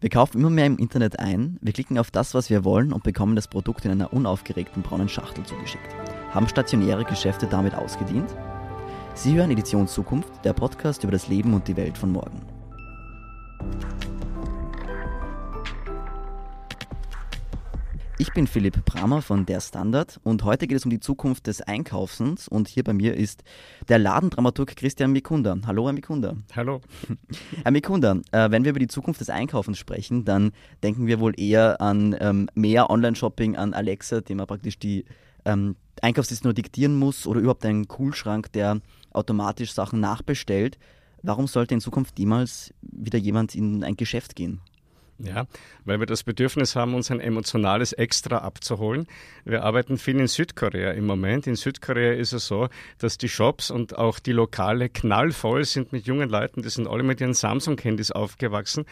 Wir kaufen immer mehr im Internet ein, wir klicken auf das, was wir wollen und bekommen das Produkt in einer unaufgeregten braunen Schachtel zugeschickt. Haben stationäre Geschäfte damit ausgedient? Sie hören Edition Zukunft, der Podcast über das Leben und die Welt von morgen. Ich bin Philipp Bramer von Der Standard und heute geht es um die Zukunft des Einkaufens und hier bei mir ist der Ladendramaturg Christian Mikunda. Hallo, Herr Mikunda. Hallo. Herr Mikunda, äh, wenn wir über die Zukunft des Einkaufens sprechen, dann denken wir wohl eher an ähm, mehr Online-Shopping, an Alexa, dem man praktisch die ähm, Einkaufsliste nur diktieren muss oder überhaupt einen Kühlschrank, der automatisch Sachen nachbestellt. Warum sollte in Zukunft jemals wieder jemand in ein Geschäft gehen? Ja, weil wir das Bedürfnis haben, uns ein emotionales Extra abzuholen. Wir arbeiten viel in Südkorea im Moment. In Südkorea ist es so, dass die Shops und auch die Lokale knallvoll sind mit jungen Leuten. Die sind alle mit ihren Samsung-Handys aufgewachsen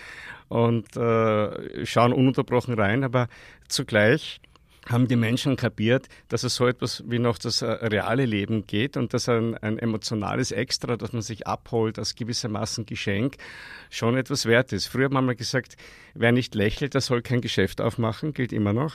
und äh, schauen ununterbrochen rein, aber zugleich haben die Menschen kapiert, dass es so etwas wie noch das äh, reale Leben geht und dass ein, ein emotionales Extra, das man sich abholt als gewissermaßen Geschenk, schon etwas wert ist. Früher haben wir gesagt, wer nicht lächelt, der soll kein Geschäft aufmachen, gilt immer noch.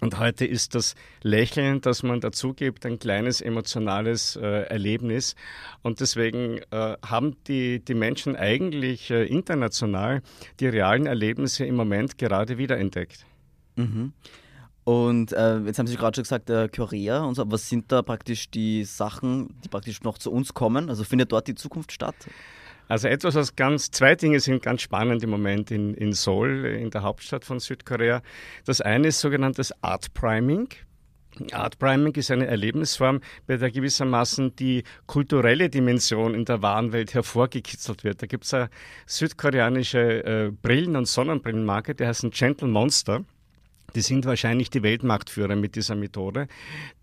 Und heute ist das Lächeln, das man dazu gibt, ein kleines emotionales äh, Erlebnis. Und deswegen äh, haben die, die Menschen eigentlich äh, international die realen Erlebnisse im Moment gerade wiederentdeckt. Mhm. Und äh, jetzt haben Sie gerade schon gesagt, äh, Korea und so. Was sind da praktisch die Sachen, die praktisch noch zu uns kommen? Also findet dort die Zukunft statt? Also etwas, was ganz, zwei Dinge sind ganz spannend im Moment in, in Seoul, in der Hauptstadt von Südkorea. Das eine ist sogenanntes Art Priming. Art Priming ist eine Erlebnisform, bei der gewissermaßen die kulturelle Dimension in der Warenwelt hervorgekitzelt wird. Da gibt es eine südkoreanische äh, Brillen- und Sonnenbrillenmarke, die heißt Gentle Monster. Die sind wahrscheinlich die Weltmarktführer mit dieser Methode.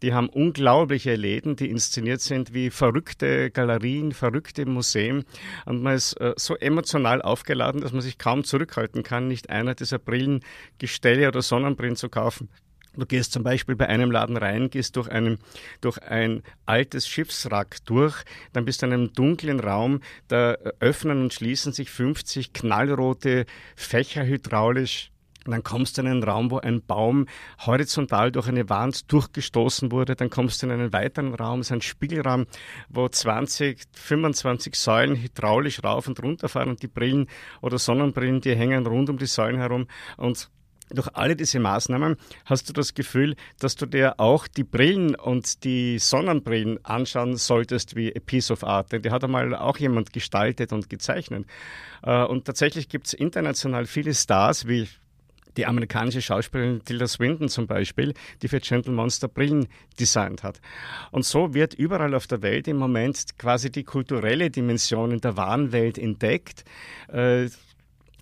Die haben unglaubliche Läden, die inszeniert sind wie verrückte Galerien, verrückte Museen. Und man ist äh, so emotional aufgeladen, dass man sich kaum zurückhalten kann, nicht einer dieser Brillengestelle oder Sonnenbrillen zu kaufen. Du gehst zum Beispiel bei einem Laden rein, gehst durch, einen, durch ein altes Schiffswrack durch, dann bist du in einem dunklen Raum, da öffnen und schließen sich 50 knallrote Fächer hydraulisch und dann kommst du in einen Raum, wo ein Baum horizontal durch eine Wand durchgestoßen wurde. Dann kommst du in einen weiteren Raum, es ist ein Spiegelraum, wo 20, 25 Säulen hydraulisch rauf und runter fahren und die Brillen oder Sonnenbrillen, die hängen rund um die Säulen herum und durch alle diese Maßnahmen hast du das Gefühl, dass du dir auch die Brillen und die Sonnenbrillen anschauen solltest wie a piece of art. Denn die hat einmal auch jemand gestaltet und gezeichnet. Äh, und tatsächlich gibt es international viele Stars, wie die amerikanische Schauspielerin Tilda Swinton zum Beispiel, die für Gentle Monster Brillen designt hat. Und so wird überall auf der Welt im Moment quasi die kulturelle Dimension in der Warenwelt entdeckt. Äh,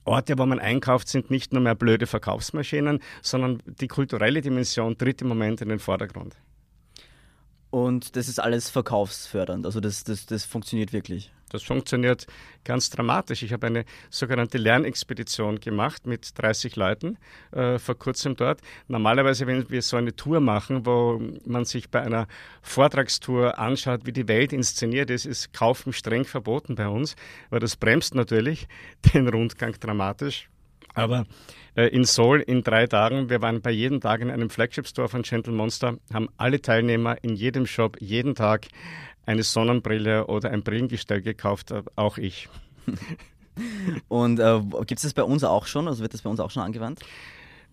Orte, wo man einkauft, sind nicht nur mehr blöde Verkaufsmaschinen, sondern die kulturelle Dimension tritt im Moment in den Vordergrund. Und das ist alles verkaufsfördernd, also das, das, das funktioniert wirklich. Das funktioniert ganz dramatisch. Ich habe eine sogenannte Lernexpedition gemacht mit 30 Leuten äh, vor kurzem dort. Normalerweise, wenn wir so eine Tour machen, wo man sich bei einer Vortragstour anschaut, wie die Welt inszeniert ist, ist Kaufen streng verboten bei uns, weil das bremst natürlich den Rundgang dramatisch. Aber äh, in Seoul in drei Tagen, wir waren bei jedem Tag in einem Flagship-Store von Gentle Monster, haben alle Teilnehmer in jedem Shop jeden Tag eine Sonnenbrille oder ein Brillengestell gekauft, äh, auch ich. Und äh, gibt es das bei uns auch schon? Also wird das bei uns auch schon angewandt?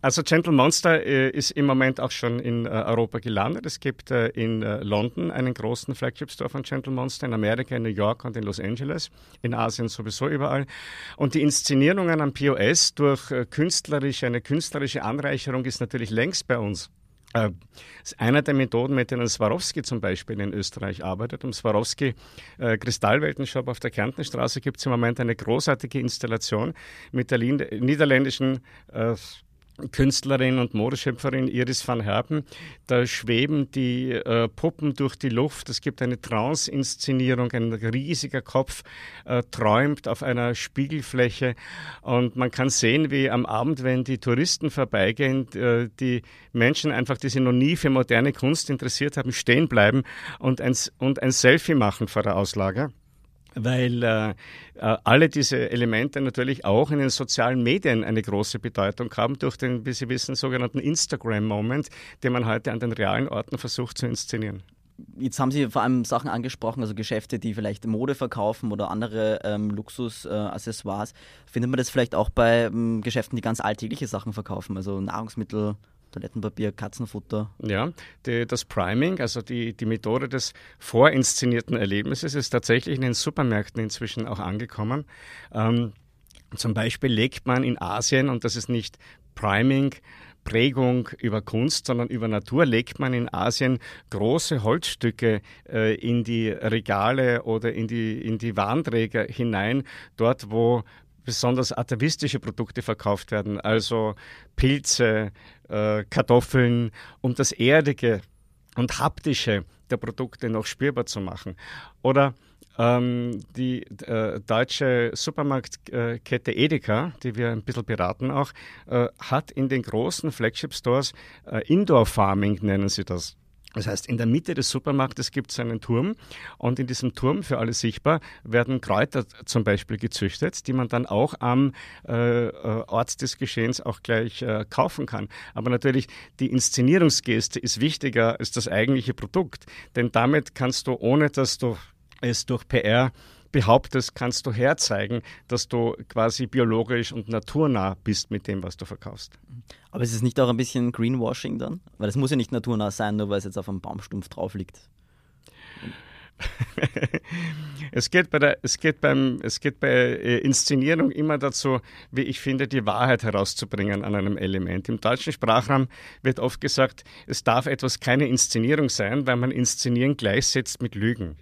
Also Gentle Monster äh, ist im Moment auch schon in äh, Europa gelandet. Es gibt äh, in äh, London einen großen Flagship Store von Gentle Monster, in Amerika, in New York und in Los Angeles, in Asien sowieso überall. Und die Inszenierungen am POS durch äh, künstlerische, eine künstlerische Anreicherung ist natürlich längst bei uns. Äh, ist einer der Methoden, mit denen Swarovski zum Beispiel in Österreich arbeitet. Im Swarovski äh, Kristallweltenshop auf der Kärntenstraße gibt es im Moment eine großartige Installation mit der niederländischen äh, Künstlerin und Modeschöpferin Iris van Herpen. Da schweben die äh, Puppen durch die Luft. Es gibt eine Trance-Inszenierung. Ein riesiger Kopf äh, träumt auf einer Spiegelfläche. Und man kann sehen, wie am Abend, wenn die Touristen vorbeigehen, äh, die Menschen einfach, die sich noch nie für moderne Kunst interessiert haben, stehen bleiben und ein, und ein Selfie machen vor der Auslage. Weil äh, äh, alle diese Elemente natürlich auch in den sozialen Medien eine große Bedeutung haben durch den, wie Sie wissen, sogenannten Instagram-Moment, den man heute an den realen Orten versucht zu inszenieren. Jetzt haben Sie vor allem Sachen angesprochen, also Geschäfte, die vielleicht Mode verkaufen oder andere ähm, Luxusaccessoires. Äh, Findet man das vielleicht auch bei ähm, Geschäften, die ganz alltägliche Sachen verkaufen, also Nahrungsmittel, Toilettenpapier, Katzenfutter. Ja, die, das Priming, also die, die Methode des vorinszenierten Erlebnisses, ist tatsächlich in den Supermärkten inzwischen auch angekommen. Ähm, zum Beispiel legt man in Asien, und das ist nicht Priming, Prägung über Kunst, sondern über Natur legt man in Asien große Holzstücke äh, in die Regale oder in die, in die Warnträger hinein, dort wo besonders atavistische Produkte verkauft werden, also Pilze, äh, Kartoffeln, um das Erdige und Haptische der Produkte noch spürbar zu machen. Oder ähm, die äh, deutsche Supermarktkette Edeka, die wir ein bisschen beraten auch, äh, hat in den großen Flagship-Stores äh, Indoor Farming, nennen sie das. Das heißt, in der Mitte des Supermarktes gibt es einen Turm und in diesem Turm, für alle sichtbar, werden Kräuter zum Beispiel gezüchtet, die man dann auch am äh, äh, Ort des Geschehens auch gleich äh, kaufen kann. Aber natürlich, die Inszenierungsgeste ist wichtiger als das eigentliche Produkt, denn damit kannst du, ohne dass du es durch PR behauptest, kannst du herzeigen, dass du quasi biologisch und naturnah bist mit dem, was du verkaufst. Aber ist es nicht auch ein bisschen Greenwashing dann? Weil es muss ja nicht naturnah sein, nur weil es jetzt auf einem Baumstumpf drauf liegt. es, geht bei der, es, geht beim, es geht bei äh, Inszenierung immer dazu, wie ich finde, die Wahrheit herauszubringen an einem Element. Im deutschen Sprachraum wird oft gesagt, es darf etwas keine Inszenierung sein, weil man Inszenieren gleichsetzt mit Lügen.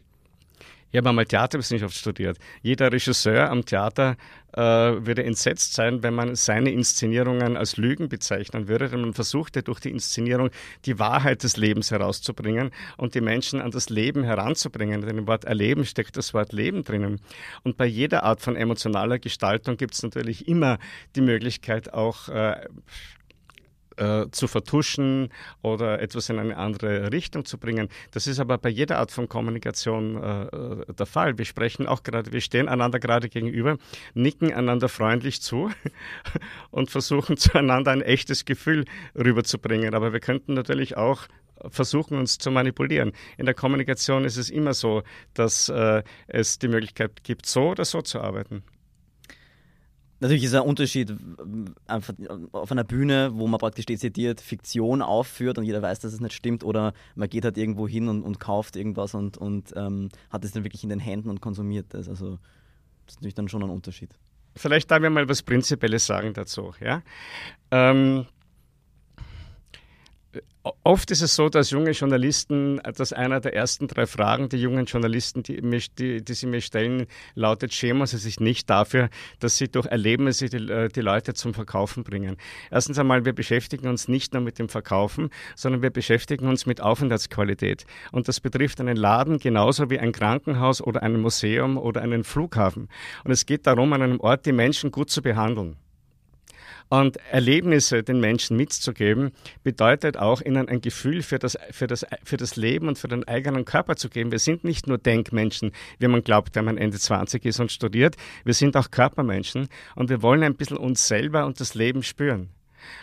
Ich habe einmal Theaterwissenschaft studiert. Jeder Regisseur am Theater äh, würde entsetzt sein, wenn man seine Inszenierungen als Lügen bezeichnen würde, denn man versuchte durch die Inszenierung die Wahrheit des Lebens herauszubringen und die Menschen an das Leben heranzubringen. Denn im Wort Erleben steckt das Wort Leben drinnen. Und bei jeder Art von emotionaler Gestaltung gibt es natürlich immer die Möglichkeit, auch äh, äh, zu vertuschen oder etwas in eine andere Richtung zu bringen. Das ist aber bei jeder Art von Kommunikation äh, äh der Fall. Wir sprechen auch gerade, wir stehen einander gerade gegenüber, nicken einander freundlich zu und versuchen zueinander ein echtes Gefühl rüberzubringen. Aber wir könnten natürlich auch versuchen, uns zu manipulieren. In der Kommunikation ist es immer so, dass äh, es die Möglichkeit gibt, so oder so zu arbeiten. Natürlich ist ein Unterschied einfach auf einer Bühne, wo man praktisch dezidiert Fiktion aufführt und jeder weiß, dass es nicht stimmt, oder man geht halt irgendwo hin und, und kauft irgendwas und, und ähm, hat es dann wirklich in den Händen und konsumiert das. Also das ist natürlich dann schon ein Unterschied. Vielleicht darf ich mal was Prinzipielles sagen dazu. Ja? Ähm, Oft ist es so, dass junge Journalisten, dass einer der ersten drei Fragen, die jungen Journalisten, die, mich, die, die sie mir stellen, lautet, schämen sie sich nicht dafür, dass sie durch Erlebnisse die, äh, die Leute zum Verkaufen bringen. Erstens einmal, wir beschäftigen uns nicht nur mit dem Verkaufen, sondern wir beschäftigen uns mit Aufenthaltsqualität. Und das betrifft einen Laden genauso wie ein Krankenhaus oder ein Museum oder einen Flughafen. Und es geht darum, an einem Ort die Menschen gut zu behandeln. Und Erlebnisse den Menschen mitzugeben, bedeutet auch, ihnen ein Gefühl für das, für, das, für das Leben und für den eigenen Körper zu geben. Wir sind nicht nur Denkmenschen, wie man glaubt, wenn man Ende 20 ist und studiert. Wir sind auch Körpermenschen und wir wollen ein bisschen uns selber und das Leben spüren.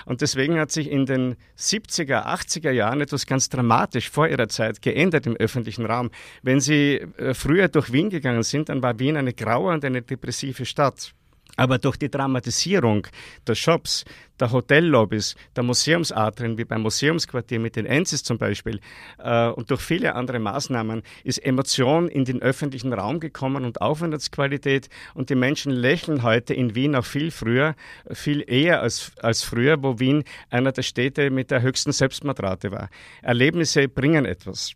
Und deswegen hat sich in den 70er, 80er Jahren etwas ganz dramatisch vor ihrer Zeit geändert im öffentlichen Raum. Wenn Sie äh, früher durch Wien gegangen sind, dann war Wien eine graue und eine depressive Stadt. Aber durch die Dramatisierung der Shops, der Hotellobbys, der Museumsatren, wie beim Museumsquartier mit den Enzis zum Beispiel, äh, und durch viele andere Maßnahmen ist Emotion in den öffentlichen Raum gekommen und Aufenthaltsqualität. Und die Menschen lächeln heute in Wien auch viel früher, viel eher als, als früher, wo Wien einer der Städte mit der höchsten Selbstmordrate war. Erlebnisse bringen etwas.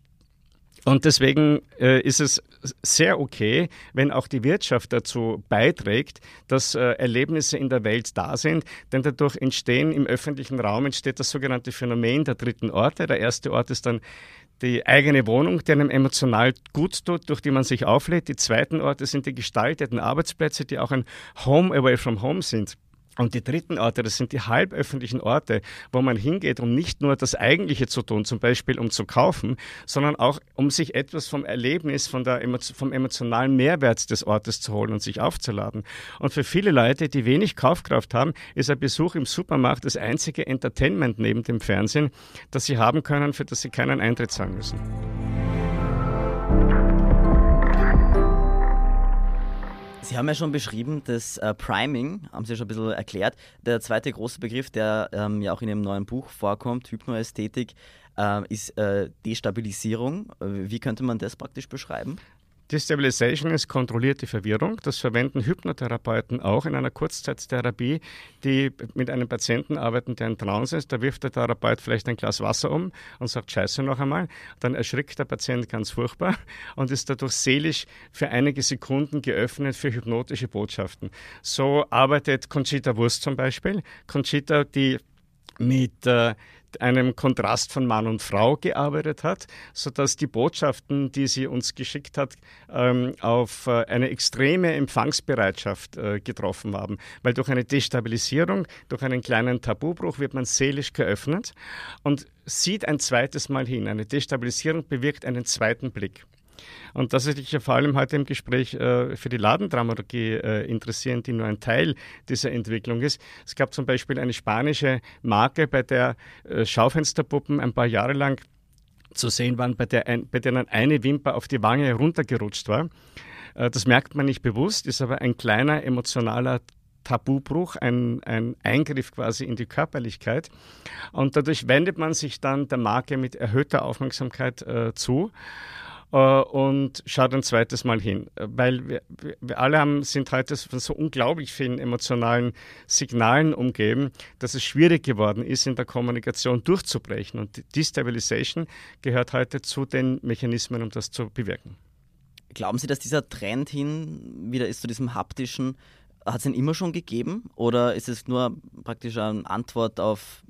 Und deswegen äh, ist es sehr okay, wenn auch die Wirtschaft dazu beiträgt, dass äh, Erlebnisse in der Welt da sind, denn dadurch entstehen im öffentlichen Raum entsteht das sogenannte Phänomen der dritten Orte. Der erste Ort ist dann die eigene Wohnung, die einem emotional gut tut, durch die man sich auflädt. Die zweiten Orte sind die gestalteten Arbeitsplätze, die auch ein Home away from home sind. Und die dritten Orte, das sind die halböffentlichen Orte, wo man hingeht, um nicht nur das Eigentliche zu tun, zum Beispiel um zu kaufen, sondern auch um sich etwas vom Erlebnis, von der, vom emotionalen Mehrwert des Ortes zu holen und sich aufzuladen. Und für viele Leute, die wenig Kaufkraft haben, ist ein Besuch im Supermarkt das einzige Entertainment neben dem Fernsehen, das sie haben können, für das sie keinen Eintritt zahlen müssen. Sie haben ja schon beschrieben, das äh, Priming, haben Sie ja schon ein bisschen erklärt. Der zweite große Begriff, der ähm, ja auch in Ihrem neuen Buch vorkommt, Hypnoästhetik, äh, ist äh, Destabilisierung. Wie könnte man das praktisch beschreiben? Destabilization ist kontrollierte Verwirrung. Das verwenden Hypnotherapeuten auch in einer Kurzzeittherapie, die mit einem Patienten arbeiten, der in Trance ist. Da wirft der Therapeut vielleicht ein Glas Wasser um und sagt Scheiße noch einmal. Dann erschrickt der Patient ganz furchtbar und ist dadurch seelisch für einige Sekunden geöffnet für hypnotische Botschaften. So arbeitet Conchita Wurst zum Beispiel. Conchita, die mit äh, einem Kontrast von Mann und Frau gearbeitet hat, sodass die Botschaften, die sie uns geschickt hat, ähm, auf äh, eine extreme Empfangsbereitschaft äh, getroffen haben. Weil durch eine Destabilisierung, durch einen kleinen Tabubruch wird man seelisch geöffnet und sieht ein zweites Mal hin. Eine Destabilisierung bewirkt einen zweiten Blick. Und das ist ja vor allem heute im Gespräch äh, für die Ladendramaturgie äh, interessieren, die nur ein Teil dieser Entwicklung ist. Es gab zum Beispiel eine spanische Marke, bei der äh, Schaufensterpuppen ein paar Jahre lang zu sehen waren, bei, der ein, bei denen eine Wimper auf die Wange runtergerutscht war. Äh, das merkt man nicht bewusst, ist aber ein kleiner emotionaler Tabubruch, ein, ein Eingriff quasi in die Körperlichkeit. Und dadurch wendet man sich dann der Marke mit erhöhter Aufmerksamkeit äh, zu. Äh, und schaut ein zweites Mal hin. Weil wir, wir alle haben, sind heute von so unglaublich vielen emotionalen Signalen umgeben, dass es schwierig geworden ist, in der Kommunikation durchzubrechen. Und Destabilization gehört heute zu den Mechanismen, um das zu bewirken. Glauben Sie, dass dieser Trend hin wieder ist zu diesem haptischen, hat es ihn immer schon gegeben? Oder ist es nur praktisch eine Antwort auf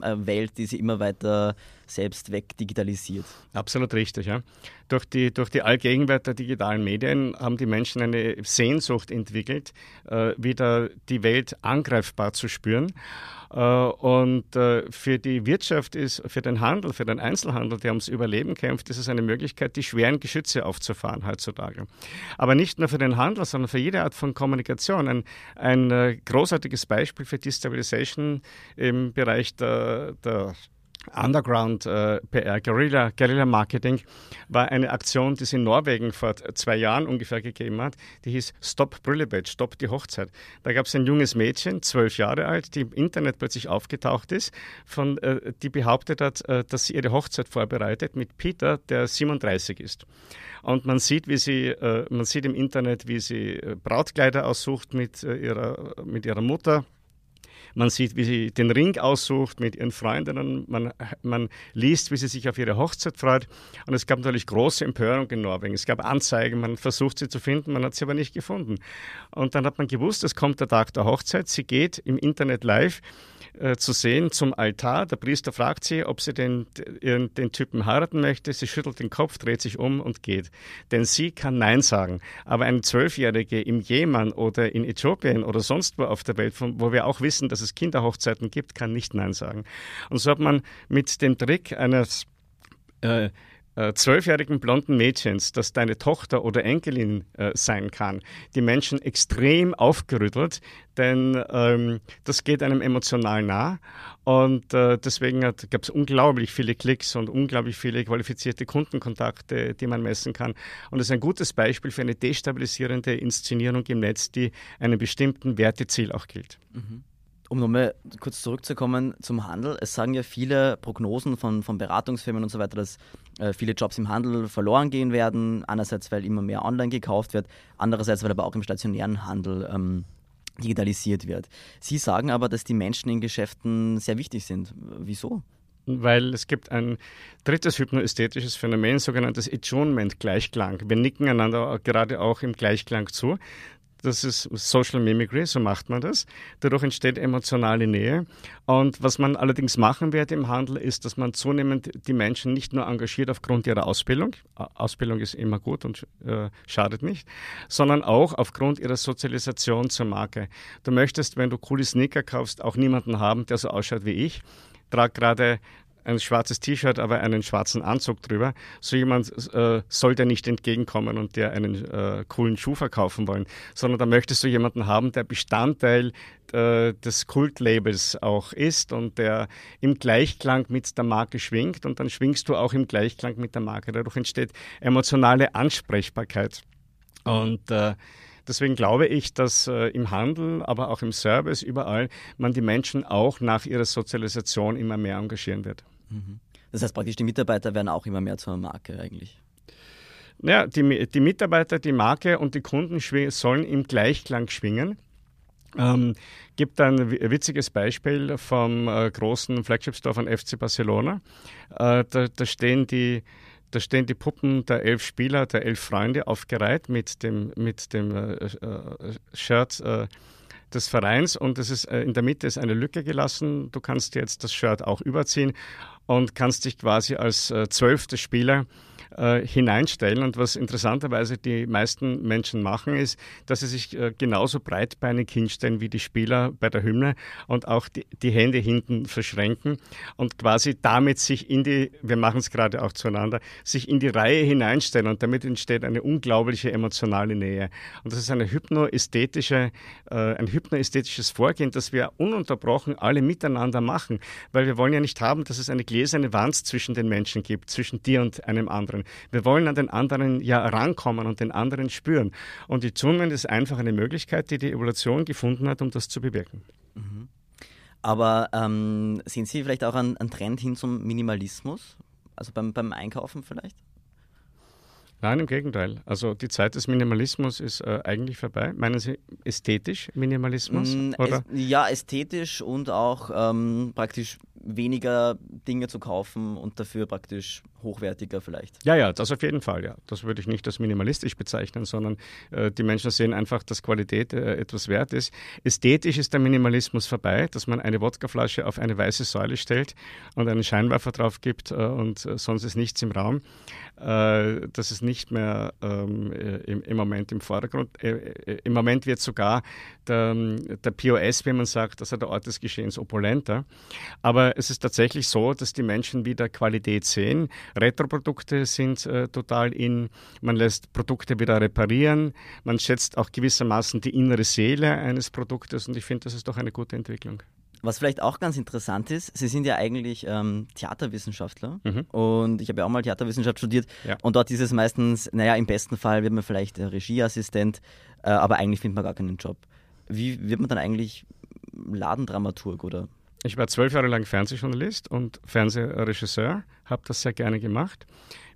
eine Welt, die sich immer weiter selbst wegdigitalisiert. Absolut richtig, ja. Durch die, durch die Allgegenwart der digitalen Medien haben die Menschen eine Sehnsucht entwickelt, äh, wieder die Welt angreifbar zu spüren. Äh, und äh, für die Wirtschaft ist, für den Handel, für den Einzelhandel, der ums Überleben kämpft, ist es eine Möglichkeit, die schweren Geschütze aufzufahren heutzutage. Aber nicht nur für den Handel, sondern für jede Art von Kommunikation. Ein, ein äh, großartiges Beispiel für Destabilization im Bereich der, der Underground äh, PR, Guerilla, Guerilla Marketing, war eine Aktion, die es in Norwegen vor zwei Jahren ungefähr gegeben hat. Die hieß Stop Brillebett, Stop die Hochzeit. Da gab es ein junges Mädchen, zwölf Jahre alt, die im Internet plötzlich aufgetaucht ist, von, äh, die behauptet hat, äh, dass sie ihre Hochzeit vorbereitet mit Peter, der 37 ist. Und man sieht, wie sie, äh, man sieht im Internet, wie sie äh, Brautkleider aussucht mit, äh, ihrer, mit ihrer Mutter man sieht, wie sie den Ring aussucht mit ihren Freundinnen. Man, man liest, wie sie sich auf ihre Hochzeit freut. Und es gab natürlich große Empörung in Norwegen. Es gab Anzeigen, man versucht sie zu finden, man hat sie aber nicht gefunden. Und dann hat man gewusst, es kommt der Tag der Hochzeit. Sie geht im Internet live äh, zu sehen zum Altar. Der Priester fragt sie, ob sie den, den, den Typen heiraten möchte. Sie schüttelt den Kopf, dreht sich um und geht. Denn sie kann Nein sagen. Aber eine Zwölfjährige im Jemen oder in Äthiopien oder sonst wo auf der Welt, wo wir auch wissen, dass es Kinderhochzeiten gibt, kann nicht Nein sagen. Und so hat man mit dem Trick eines äh, äh, zwölfjährigen blonden Mädchens, das deine Tochter oder Enkelin äh, sein kann, die Menschen extrem aufgerüttelt, denn ähm, das geht einem emotional nah. Und äh, deswegen gab es unglaublich viele Klicks und unglaublich viele qualifizierte Kundenkontakte, die man messen kann. Und es ist ein gutes Beispiel für eine destabilisierende Inszenierung im Netz, die einem bestimmten Werteziel auch gilt. Mhm um nochmal kurz zurückzukommen zum Handel. Es sagen ja viele Prognosen von, von Beratungsfirmen und so weiter, dass äh, viele Jobs im Handel verloren gehen werden. Einerseits, weil immer mehr online gekauft wird, andererseits, weil aber auch im stationären Handel ähm, digitalisiert wird. Sie sagen aber, dass die Menschen in Geschäften sehr wichtig sind. Wieso? weil es gibt ein drittes hypnoästhetisches Phänomen, sogenanntes Attunement-Gleichklang. Wir nicken einander gerade auch im Gleichklang zu Das ist Social Mimicry, so macht man das. Dadurch entsteht emotionale Nähe. Und was man allerdings machen wird im Handel, ist, dass man zunehmend die Menschen nicht nur engagiert aufgrund ihrer Ausbildung, Ausbildung ist immer gut und äh, schadet nicht, sondern auch aufgrund ihrer Sozialisation zur Marke. Du möchtest, wenn du coole Sneaker kaufst, auch niemanden haben, der so ausschaut wie ich. Trag gerade ein schwarzes T-Shirt, aber einen schwarzen Anzug drüber. So jemand äh, soll dir nicht entgegenkommen und dir einen äh, coolen Schuh verkaufen wollen, sondern da möchtest du jemanden haben, der Bestandteil äh, des Kultlabels auch ist und der im Gleichklang mit der Marke schwingt und dann schwingst du auch im Gleichklang mit der Marke. Dadurch entsteht emotionale Ansprechbarkeit. Und äh, Deswegen glaube ich, dass äh, im Handel, aber auch im Service, überall, man die Menschen auch nach ihrer Sozialisation immer mehr engagieren wird. Das heißt praktisch, die Mitarbeiter werden auch immer mehr zur Marke eigentlich. Ja, die, die Mitarbeiter, die Marke und die Kunden sollen im Gleichklang schwingen. Ähm, gibt ein witziges Beispiel vom äh, großen Flagship-Store von FC Barcelona. Äh, da, da, stehen die, da stehen die Puppen der elf Spieler, der elf Freunde aufgereiht mit dem, mit dem äh, äh Shirt äh, des Vereins und es ist äh, in der Mitte ist eine Lücke gelassen. Du kannst jetzt das Shirt auch überziehen und kannst dich quasi als äh, zwölfter Spieler äh, hineinstellen. Und was interessanterweise die meisten Menschen machen, ist, dass sie sich äh, genauso breitbeinig hinstellen wie die Spieler bei der Hymne und auch die, die Hände hinten verschränken und quasi damit sich in die, wir machen es gerade auch zueinander, sich in die Reihe hineinstellen und damit entsteht eine unglaubliche emotionale Nähe. Und das ist eine hypnoästhetische, äh, ein hypnoästhetisches Vorgehen, das wir ununterbrochen alle miteinander machen, weil wir wollen ja nicht haben, dass es eine gläserne Wand zwischen den Menschen gibt, zwischen dir und einem anderen. Wir wollen an den anderen ja rankommen und den anderen spüren. Und die Zungenwand ist einfach eine Möglichkeit, die die Evolution gefunden hat, um das zu bewirken. Mhm. Aber ähm, sehen Sie vielleicht auch einen, einen Trend hin zum Minimalismus? Also beim, beim Einkaufen vielleicht? Nein, im Gegenteil. Also die Zeit des Minimalismus ist äh, eigentlich vorbei. Meinen Sie ästhetisch Minimalismus? Mm, es, ja, ästhetisch und auch ähm, praktisch weniger Dinge zu kaufen und dafür praktisch hochwertiger vielleicht. Ja, ja, das auf jeden Fall, ja. Das würde ich nicht als minimalistisch bezeichnen, sondern äh, die Menschen sehen einfach, dass Qualität äh, etwas wert ist. Ästhetisch ist der Minimalismus vorbei, dass man eine Wodkaflasche auf eine weiße Säule stellt und einen Scheinwerfer drauf gibt äh, und äh, sonst ist nichts im Raum. Äh, das ist nicht mehr ähm, äh, im, im, Moment im Vordergrund. Im Moment wird sogar der, der POS, wie man sagt, also der Ort des Geschehens, opulenter. Aber es ist tatsächlich so, dass die Menschen wieder Qualität sehen. Retro-Produkte sind äh, total in. Man lässt Produkte wieder reparieren. Man schätzt auch gewissermaßen die innere Seele eines Produktes und ich finde, das ist doch eine gute Entwicklung. Was vielleicht auch ganz interessant ist, Sie sind ja eigentlich ähm, Theaterwissenschaftler mhm. und ich habe ja auch mal Theaterwissenschaft studiert ja. und dort ist es meistens, naja, im besten Fall wird man vielleicht äh, Regieassistent, äh, aber eigentlich findet man gar keinen Job. Wie wird man dann eigentlich Ladendramaturg oder ich war zwölf Jahre lang Fernsehjournalist und Fernsehregisseur, habe das sehr gerne gemacht.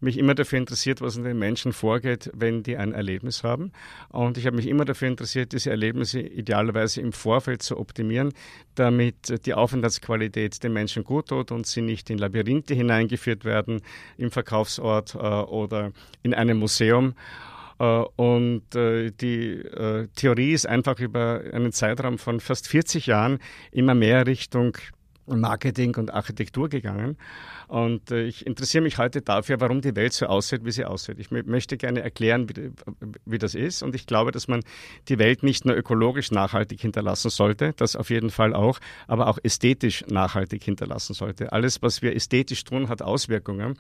Mich immer dafür interessiert, was in den Menschen vorgeht, wenn die ein Erlebnis haben. Und ich habe mich immer dafür interessiert, diese Erlebnisse idealerweise im Vorfeld zu optimieren, damit die Aufenthaltsqualität den Menschen gut tut und sie nicht in Labyrinthe hineingeführt werden im Verkaufsort äh, oder in einem Museum. Äh, und äh, die äh, Theorie ist einfach über einen Zeitraum von fast 40 Jahren immer mehr Richtung Marketing und Architektur gegangen. Und ich interessiere mich heute dafür, warum die Welt so aussieht, wie sie aussieht. Ich möchte gerne erklären, wie, wie, das ist. Und ich glaube, dass man die Welt nicht nur ökologisch nachhaltig hinterlassen sollte, das auf jeden Fall auch, aber auch ästhetisch nachhaltig hinterlassen sollte. Alles, was wir ästhetisch tun, hat Auswirkungen.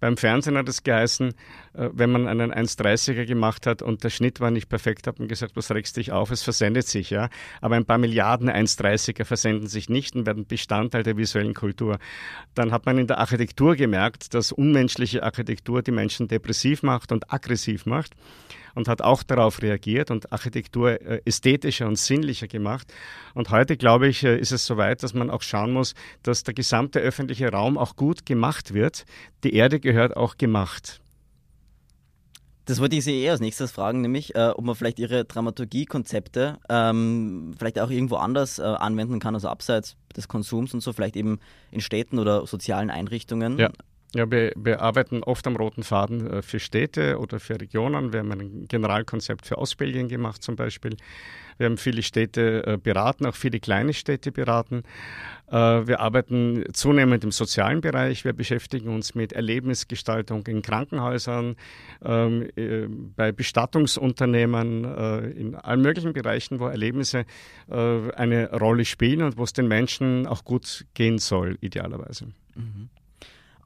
Beim Fernsehen hat es geheißen, äh, wenn man einen 1,30er gemacht hat und der Schnitt war nicht perfekt, hat man gesagt, was regst dich auf? Es versendet sich, ja. Aber ein paar Milliarden 1,30er versenden sich nicht und werden Bestandteil der visuellen Kultur. Dann hat man in der Architektur gemerkt, dass unmenschliche Architektur die Menschen depressiv macht und aggressiv macht und hat auch darauf reagiert und Architektur äh, ästhetischer und sinnlicher gemacht. Und heute, glaube ich, äh, ist es soweit, dass man auch schauen muss, dass der gesamte öffentliche Raum auch gut gemacht wird. Die Erde gehört auch gemacht. Das wollte ich Sie eher als nächstes fragen, nämlich äh, ob man vielleicht Ihre Dramaturgie-Konzepte ähm, vielleicht auch irgendwo anders äh, anwenden kann, also abseits des Konsums und so, vielleicht eben in Städten oder sozialen Einrichtungen. Ja. Ja, wir, wir, arbeiten oft am roten Faden äh, für Städte oder für Regionen. Wir haben ein Generalkonzept für Ostbelgien gemacht zum Beispiel. Wir haben viele Städte äh, beraten, auch viele kleine Städte beraten. Äh, wir arbeiten zunehmend im sozialen Bereich. Wir beschäftigen uns mit Erlebnisgestaltung in Krankenhäusern, ähm, bei Bestattungsunternehmen, in allen möglichen Bereichen, wo Erlebnisse eine Rolle spielen und wo es den Menschen auch gut gehen soll, idealerweise. Mhm.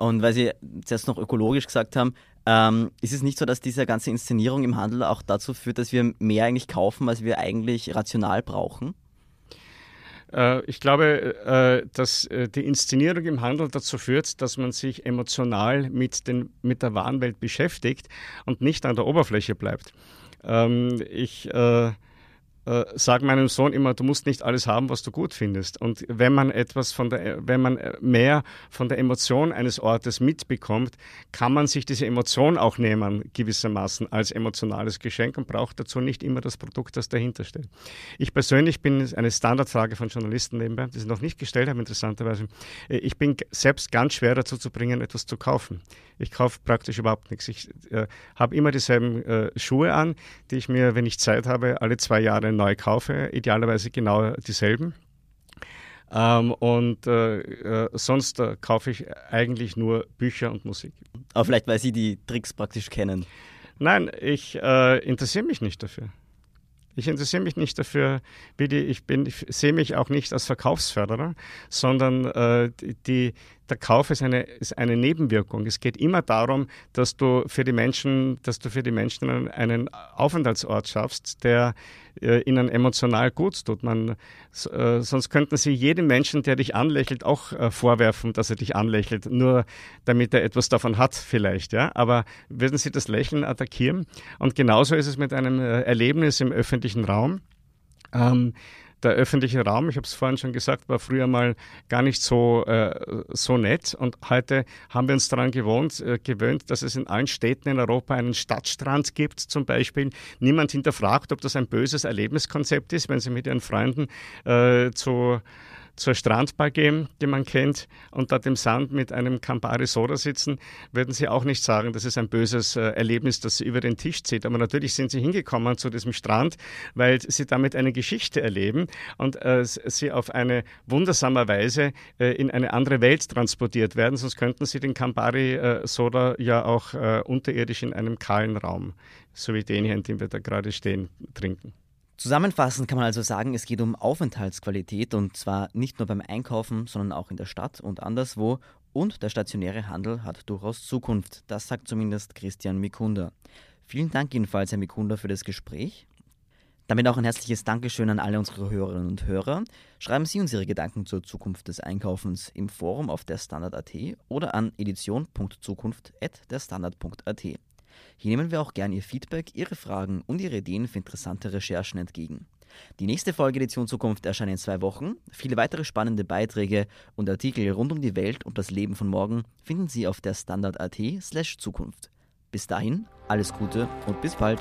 Und weil Sie zuerst noch ökologisch gesagt haben, ähm, ist es nicht so, dass diese ganze Inszenierung im Handel auch dazu führt, dass wir mehr eigentlich kaufen, als wir eigentlich rational brauchen? Äh, ich glaube, äh, dass äh, die Inszenierung im Handel dazu führt, dass man sich emotional mit, den, mit der Warenwelt beschäftigt und nicht an der Oberfläche bleibt. Ähm, ich äh, sage meinem Sohn immer, du musst nicht alles haben, was du gut findest. Und wenn man etwas von der, wenn man mehr von der Emotion eines Ortes mitbekommt, kann man sich diese Emotion auch nehmen, gewissermaßen als emotionales Geschenk und braucht dazu nicht immer das Produkt, das dahinter steht. Ich persönlich bin eine Standardfrage von Journalisten nebenbei, die sie noch nicht gestellt haben, interessanterweise. Äh, ich bin selbst ganz schwer dazu zu bringen, etwas zu kaufen. Ich kaufe praktisch überhaupt nichts. Ich äh, habe immer dieselben äh, Schuhe an, die ich mir, wenn ich Zeit habe, alle zwei Jahre neu kaufe, idealerweise genau dieselben. Ähm, und äh, äh, sonst äh, kaufe ich eigentlich nur Bücher und Musik. Aber vielleicht, weil Sie die Tricks praktisch kennen. Nein, ich äh, interessiere mich nicht dafür. Ich interessiere mich nicht dafür, wie die, ich bin, ich sehe mich auch nicht als Verkaufsförderer, sondern äh, die, der Kauf ist eine, ist eine Nebenwirkung. Es geht immer darum, dass du für die Menschen, dass du für die Menschen einen Aufenthaltsort schaffst, der äh, ihnen emotional gut tut. Man, äh, sonst könnten sie jedem Menschen, der dich anlächelt, auch äh, vorwerfen, dass er dich anlächelt, nur damit er etwas davon hat, vielleicht. Ja? Aber würden sie das Lächeln attackieren? Und genauso ist es mit einem äh, Erlebnis im öffentlichen Raum. Ähm, der öffentliche Raum, ich habe es vorhin schon gesagt, war früher mal gar nicht so, äh, so nett. Und heute haben wir uns daran gewohnt, äh, gewöhnt, dass es in allen Städten in Europa einen Stadtstrand gibt, zum Beispiel. Niemand hinterfragt, ob das ein böses Erlebniskonzept ist, wenn Sie mit Ihren Freunden äh, zu zur Strandbar gehen, die man kennt, und dort im Sand mit einem Campari Soda sitzen, würden Sie auch nicht sagen, das ist ein böses äh, Erlebnis, das Sie über den Tisch zieht. Aber natürlich sind Sie hingekommen zu diesem Strand, weil Sie damit eine Geschichte erleben und äh, Sie auf eine wundersame Weise äh, in eine andere Welt transportiert werden. Sonst könnten Sie den Campari äh, Soda ja auch äh, unterirdisch in einem kahlen Raum, so wie den hier, in dem wir da gerade stehen, trinken. Zusammenfassend kann man also sagen, es geht um Aufenthaltsqualität und zwar nicht nur beim Einkaufen, sondern auch in der Stadt und anderswo. Und der stationäre Handel hat durchaus Zukunft. Das sagt zumindest Christian Mikunda. Vielen Dank jedenfalls, Herr Mikunda, für das Gespräch. Damit auch ein herzliches Dankeschön an alle unsere Hörerinnen und Hörer. Schreiben Sie uns Ihre Gedanken zur Zukunft des Einkaufens im Forum auf der Standard.at oder an edition.zukunft.derstandard.at. Hier nehmen wir auch gern Ihr Feedback, Ihre Fragen und Ihre Ideen für interessante Recherchen entgegen. Die nächste Folge Edition Zukunft erscheint in zwei Wochen. Viele weitere spannende Beiträge und Artikel rund um die Welt und das Leben von morgen finden Sie auf der Standard.at slash Zukunft. Bis dahin, alles Gute und bis bald.